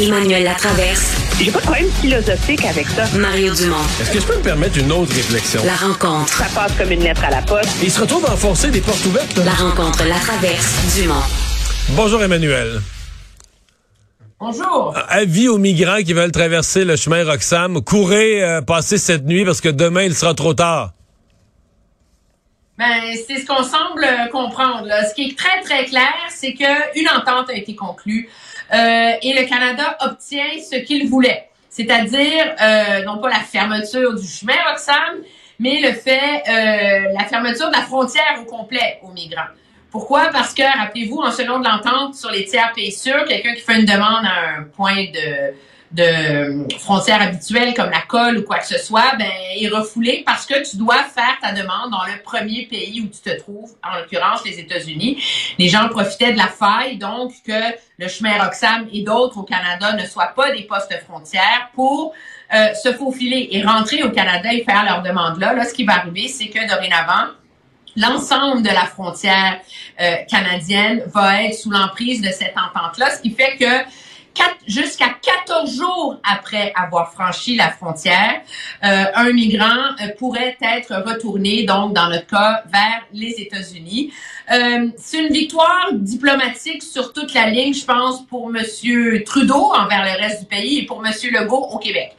Emmanuel Latraverse. J'ai pas de problème philosophique avec ça. Mario Dumont. Est-ce que je peux me permettre une autre réflexion? La rencontre. Ça passe comme une lettre à la poste. Il se retrouve à enfoncer des portes ouvertes. La rencontre, la traverse, Dumont. Bonjour Emmanuel. Bonjour. Avis aux migrants qui veulent traverser le chemin Roxham, courez euh, passer cette nuit parce que demain il sera trop tard. Ben, c'est ce qu'on semble comprendre. Là. Ce qui est très, très clair, c'est qu'une entente a été conclue euh, et le Canada obtient ce qu'il voulait. C'est-à-dire, euh, non pas la fermeture du chemin Roxham, mais le fait, euh, la fermeture de la frontière au complet aux migrants. Pourquoi? Parce que, rappelez-vous, en selon de l'entente sur les tiers pays sûrs, quelqu'un qui fait une demande à un point de, de frontière habituelle comme la colle ou quoi que ce soit, ben, est refoulé parce que tu dois faire ta demande dans le premier pays où tu te trouves, en l'occurrence les États-Unis. Les gens profitaient de la faille, donc que le chemin Roxham et d'autres au Canada ne soient pas des postes frontières pour euh, se faufiler et rentrer au Canada et faire leur demande là. Là, ce qui va arriver, c'est que dorénavant, l'ensemble de la frontière euh, canadienne va être sous l'emprise de cette entente-là, ce qui fait que jusqu'à 14 jours après avoir franchi la frontière, euh, un migrant euh, pourrait être retourné, donc dans notre cas, vers les États-Unis. Euh, c'est une victoire diplomatique sur toute la ligne, je pense, pour Monsieur Trudeau envers le reste du pays et pour Monsieur Legault au Québec.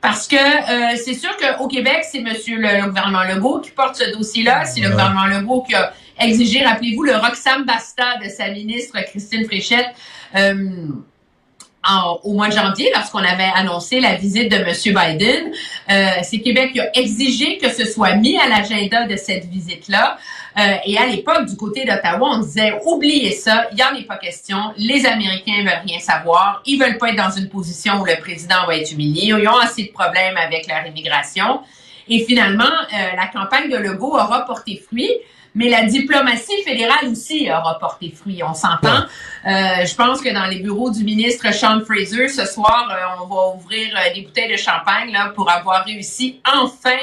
Parce que euh, c'est sûr qu'au Québec, c'est Monsieur le, gouvernement Legault qui porte ce dossier-là. C'est le gouvernement Legault qui a exigé, rappelez-vous, le Roxham Basta de sa ministre Christine Fréchette. Euh, au mois de janvier, lorsqu'on avait annoncé la visite de M. Biden, euh, c'est Québec qui a exigé que ce soit mis à l'agenda de cette visite-là. Euh, et à l'époque, du côté d'Ottawa, on disait oubliez ça, il n'y en est pas question. Les Américains veulent rien savoir. Ils veulent pas être dans une position où le président va être humilié. Ils ont assez de problèmes avec leur immigration. Et finalement, euh, la campagne de Legault aura porté fruit mais la diplomatie fédérale aussi aura porté fruit, on s'entend. Euh, je pense que dans les bureaux du ministre Sean Fraser, ce soir, euh, on va ouvrir euh, des bouteilles de champagne là, pour avoir réussi enfin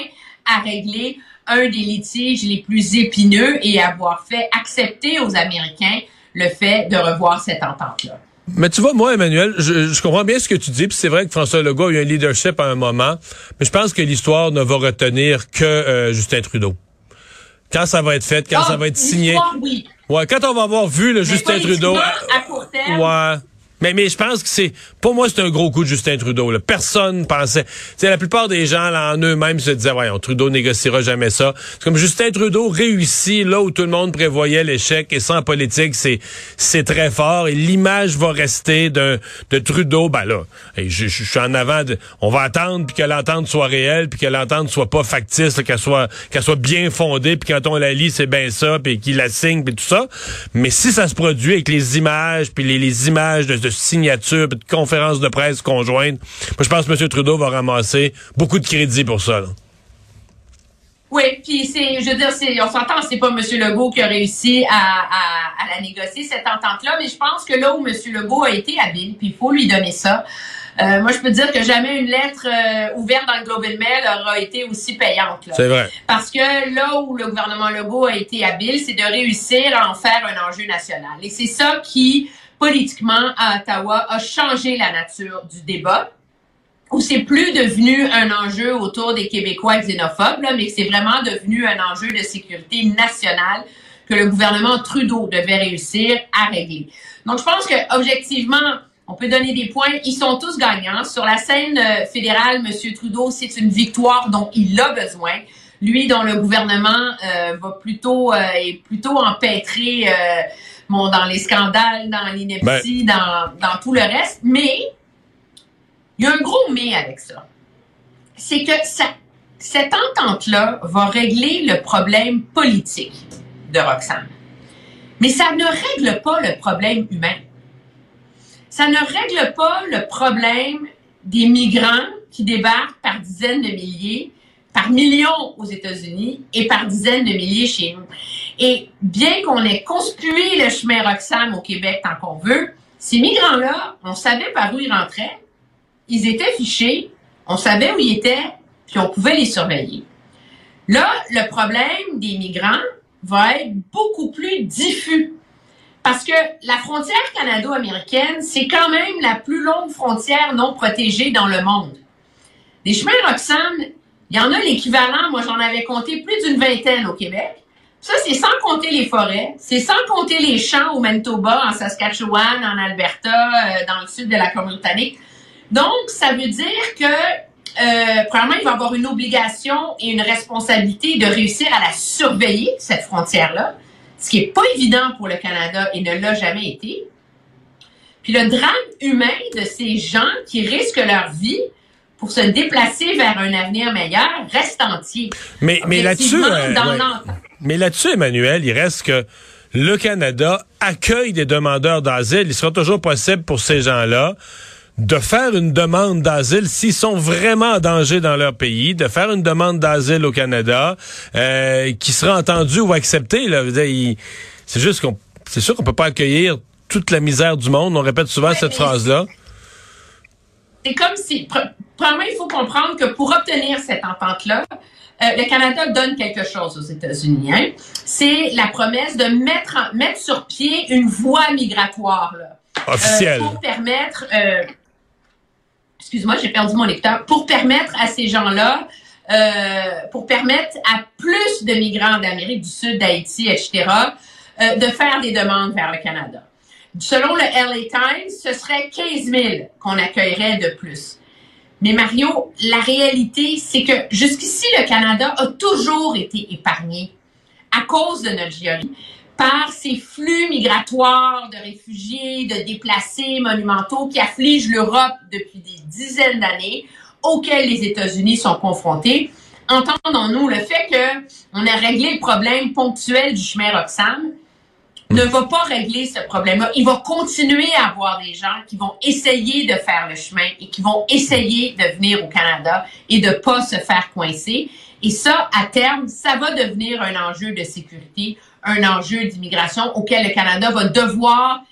à régler un des litiges les plus épineux et avoir fait accepter aux Américains le fait de revoir cette entente-là. Mais tu vois, moi, Emmanuel, je, comprends bien ce que tu dis, puis c'est vrai que François Legault a eu un leadership à un moment, mais je pense que l'histoire ne va retenir que Justin Trudeau quand ça va être fait, quand ça ah, va être signé. Oui. Ouais, quand on va avoir vu le Justin Trudeau. À court terme. Ouais. Mais, mais je pense que c'est, pour moi, c'est un gros coup de Justin Trudeau. Là. Personne pensait. sais, la plupart des gens là, en eux-mêmes se disaient, voyons, Trudeau négociera jamais ça. C'est comme Justin Trudeau réussit là où tout le monde prévoyait l'échec et en politique, c'est c'est très fort et l'image va rester d'un de Trudeau. Ben là, je, suis en avant. De, on va attendre puis que l'entente soit réelle puis que l'entente soit pas factice, qu'elle soit qu'elle soit bien fondée puis quand on la lit c'est bien ça puis qu'il la signe puis tout ça. Mais si ça se produit avec les images puis les, les images de de signatures, de conférences de presse conjointes. Moi, je pense que M. Trudeau va ramasser beaucoup de crédit pour ça. Oui, puis c'est, je veux dire, c'est, on s'entend, c'est pas M. Legault qui a réussi à, la négocier cette entente-là, mais je pense que là où M. Legault a été habile, puis il faut lui donner ça. Euh, moi, je peux dire que jamais une lettre euh, ouverte dans le Globe and Mail aura été aussi payante. C'est vrai. Parce que là où le gouvernement Legault a été habile, c'est de réussir à en faire un enjeu national. Et c'est ça qui politiquement à Ottawa a changé la nature du débat où c'est plus devenu un enjeu autour des Québécois xénophobes, là, mais c'est vraiment devenu un enjeu de sécurité nationale que le gouvernement Trudeau devait réussir à régler. Donc, je pense que objectivement, on peut donner des points. Ils sont tous gagnants. Sur la scène euh, fédérale, M. Trudeau, c'est une victoire dont il a besoin. Lui, dont le gouvernement euh, va plutôt euh, est plutôt empêtré bon, dans les scandales, dans l'ineptie, ben. dans, dans tout le reste. Mais il y a un gros mais avec ça. C'est que ça, cette entente-là va régler le problème politique de Roxane. Mais ça ne règle pas le problème humain. Ça ne règle pas le problème des migrants qui débarquent par dizaines de milliers par millions aux États-Unis et par dizaines de milliers chez nous. Et bien qu'on ait conspué le chemin Roxham au Québec tant qu'on veut, ces migrants-là, on savait par où ils rentraient, ils étaient fichés, on savait où ils étaient, puis on pouvait les surveiller. Là, le problème des migrants va être beaucoup plus diffus Parce que la frontière canado-américaine, c'est quand même la plus longue frontière non protégée dans le monde. Des chemins Roxham, il y en a l'équivalent, moi j'en avais compté plus d'une vingtaine au Québec. Ça, c'est sans compter les forêts, c'est sans compter les champs au Manitoba, en Saskatchewan, en Alberta, euh, dans le sud de la Colombie-Britannique. Donc, ça veut dire que, euh, premièrement, il va avoir une obligation et une responsabilité de réussir à la surveiller, cette frontière-là, ce qui est pas évident pour le Canada et ne l'a jamais été. Puis le drame humain de ces gens qui risquent leur vie pour se déplacer vers un avenir meilleur reste entier. Mais, mais là-dessus, euh, ouais. mais là-dessus, Emmanuel, il reste que le Canada accueille des demandeurs d'asile. Il sera toujours possible pour ces gens-là de faire une demande d'asile s'ils sont vraiment en danger dans leur pays, de faire une demande d'asile au Canada, euh, qui sera entendue ou acceptée. Là. C'est juste qu'on, c'est sûr qu'on peut pas accueillir toute la misère du monde. On répète souvent Ouais, cette phrase-là. C'est comme si, pre- premièrement, il faut comprendre que pour obtenir cette entente-là, euh, le Canada donne quelque chose aux États-Unis. Hein? C'est la promesse de mettre, en- mettre sur pied une voie migratoire. Là. Euh, Officielle. pour permettre, euh, excuse-moi, j'ai perdu mon lecteur, pour permettre à ces gens-là, euh, pour permettre à plus de migrants d'Amérique du Sud, d'Haïti, etc., euh, de faire des demandes vers le Canada. Selon le LA Times, ce serait 15 000 qu'on accueillerait de plus. Mais Mario, la réalité, c'est que jusqu'ici, le Canada a toujours été épargné à cause de notre géographie par ces flux migratoires de réfugiés, de déplacés monumentaux qui affligent l'Europe depuis des dizaines d'années, auxquels les États-Unis sont confrontés. Entendons-nous, le fait que on a réglé le problème ponctuel du chemin Roxham ne va pas régler ce problème-là. Il va continuer à avoir des gens qui vont essayer de faire le chemin et qui vont essayer de venir au Canada et de pas se faire coincer. Et ça, à terme, ça va devenir un enjeu de sécurité, un enjeu d'immigration auquel le Canada va devoir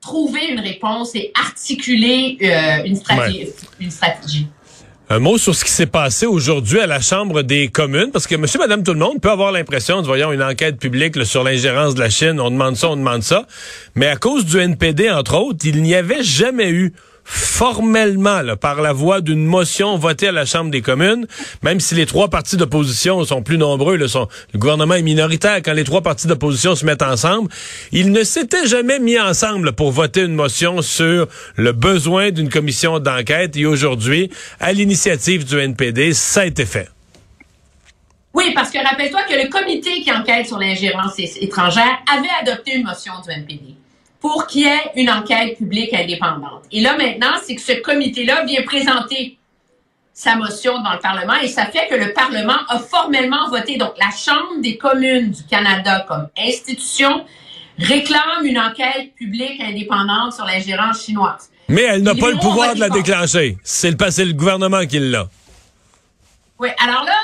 trouver une réponse et articuler euh, une, stratégie, une stratégie. Un mot sur ce qui s'est passé aujourd'hui à la Chambre des communes, parce que monsieur, madame, tout le monde peut avoir l'impression voyons, une enquête publique sur l'ingérence de la Chine, on demande ça, on demande ça, mais à cause du NPD, entre autres, il n'y avait jamais eu formellement, là, par la voie d'une motion votée à la Chambre des communes, même si les trois partis d'opposition sont plus nombreux, là, sont, le gouvernement est minoritaire quand les trois partis d'opposition se mettent ensemble, ils ne s'étaient jamais mis ensemble pour voter une motion sur le besoin d'une commission d'enquête et aujourd'hui, à l'initiative du NPD, ça a été fait. Oui, parce que rappelle-toi que le comité qui enquête sur l'ingérence étrangère avait adopté une motion du NPD pour qu'il y ait une enquête publique indépendante. Et là, maintenant, c'est que ce comité-là vient présenter sa motion dans le Parlement et ça fait que le Parlement a formellement voté. Donc, la Chambre des communes du Canada comme institution réclame une enquête publique indépendante sur l'ingérence chinoise. Mais elle n'a pas le pouvoir de la contre. déclencher. C'est le, le gouvernement qui l'a. Oui, alors là,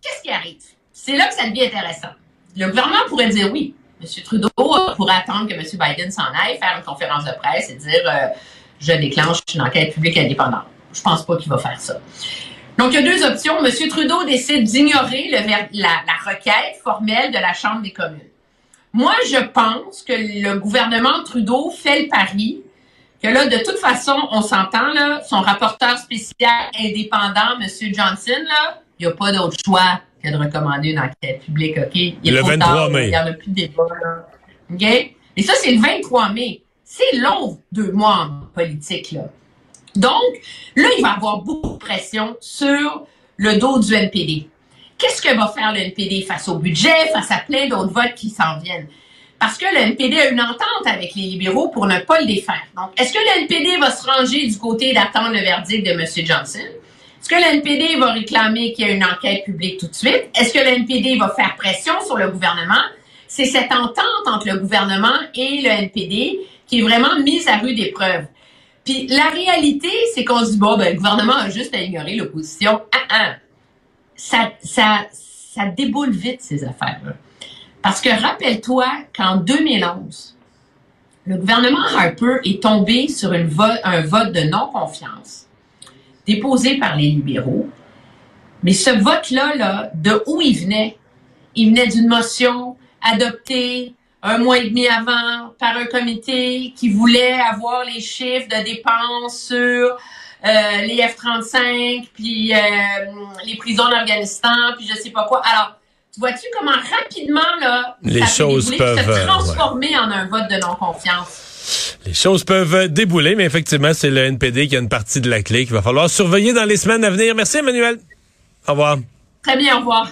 qu'est-ce qui arrive? C'est là que ça devient intéressant. Le gouvernement pourrait dire oui. M. Trudeau pourrait attendre que M. Biden s'en aille, faire une conférence de presse et dire euh, je déclenche une enquête publique indépendante. Je pense pas qu'il va faire ça. Donc, il y a deux options. M. Trudeau décide d'ignorer la, la requête formelle de la Chambre des communes. Moi, je pense que le gouvernement Trudeau fait le pari que là, de toute façon, on s'entend, là, son rapporteur spécial indépendant, M. Johnson, là, il n'y a pas d'autre choix que de recommander une enquête publique, OK? Il Le trop 23 tard, mai. Il n'y en a plus de débat, là. Et ça, c'est le 23 mai. C'est long, deux mois en politique, là. Donc, là, il va y avoir beaucoup de pression sur le dos du NPD. Qu'est-ce que va faire le NPD face au budget, face à plein d'autres votes qui s'en viennent? Parce que le NPD a une entente avec les libéraux pour ne pas le défaire. Donc, est-ce que le NPD va se ranger du côté d'attendre le verdict de M. Johnson? Est-ce que le NPD va réclamer qu'il y ait une enquête publique tout de suite? Est-ce que le NPD va faire pression sur le gouvernement? C'est cette entente entre le gouvernement et le NPD qui est vraiment mise à rude épreuve. Puis la réalité, c'est qu'on se dit, bon, ben, le gouvernement a juste à ignorer l'opposition. Ah, ah. Ça, ça, déboule vite, ces affaires-là. Parce que rappelle-toi qu'en 2011, le gouvernement Harper est tombé sur un vote de non-confiance déposé par les libéraux. Mais ce vote-là, là, de où il venait? Il venait d'une motion adoptée un mois et demi avant par un comité qui voulait avoir les chiffres de dépenses sur euh, les F-35, puis euh, les prisons d'Afghanistan, puis je sais pas quoi. Alors, tu vois-tu comment rapidement là, les ça choses peut peuvent se transformer ouais. en un vote de non-confiance? Les choses peuvent débouler, mais effectivement, c'est le NPD qui a une partie de la clé qu'il va falloir surveiller dans les semaines à venir. Merci, Emmanuel. Au revoir. Très bien, au revoir.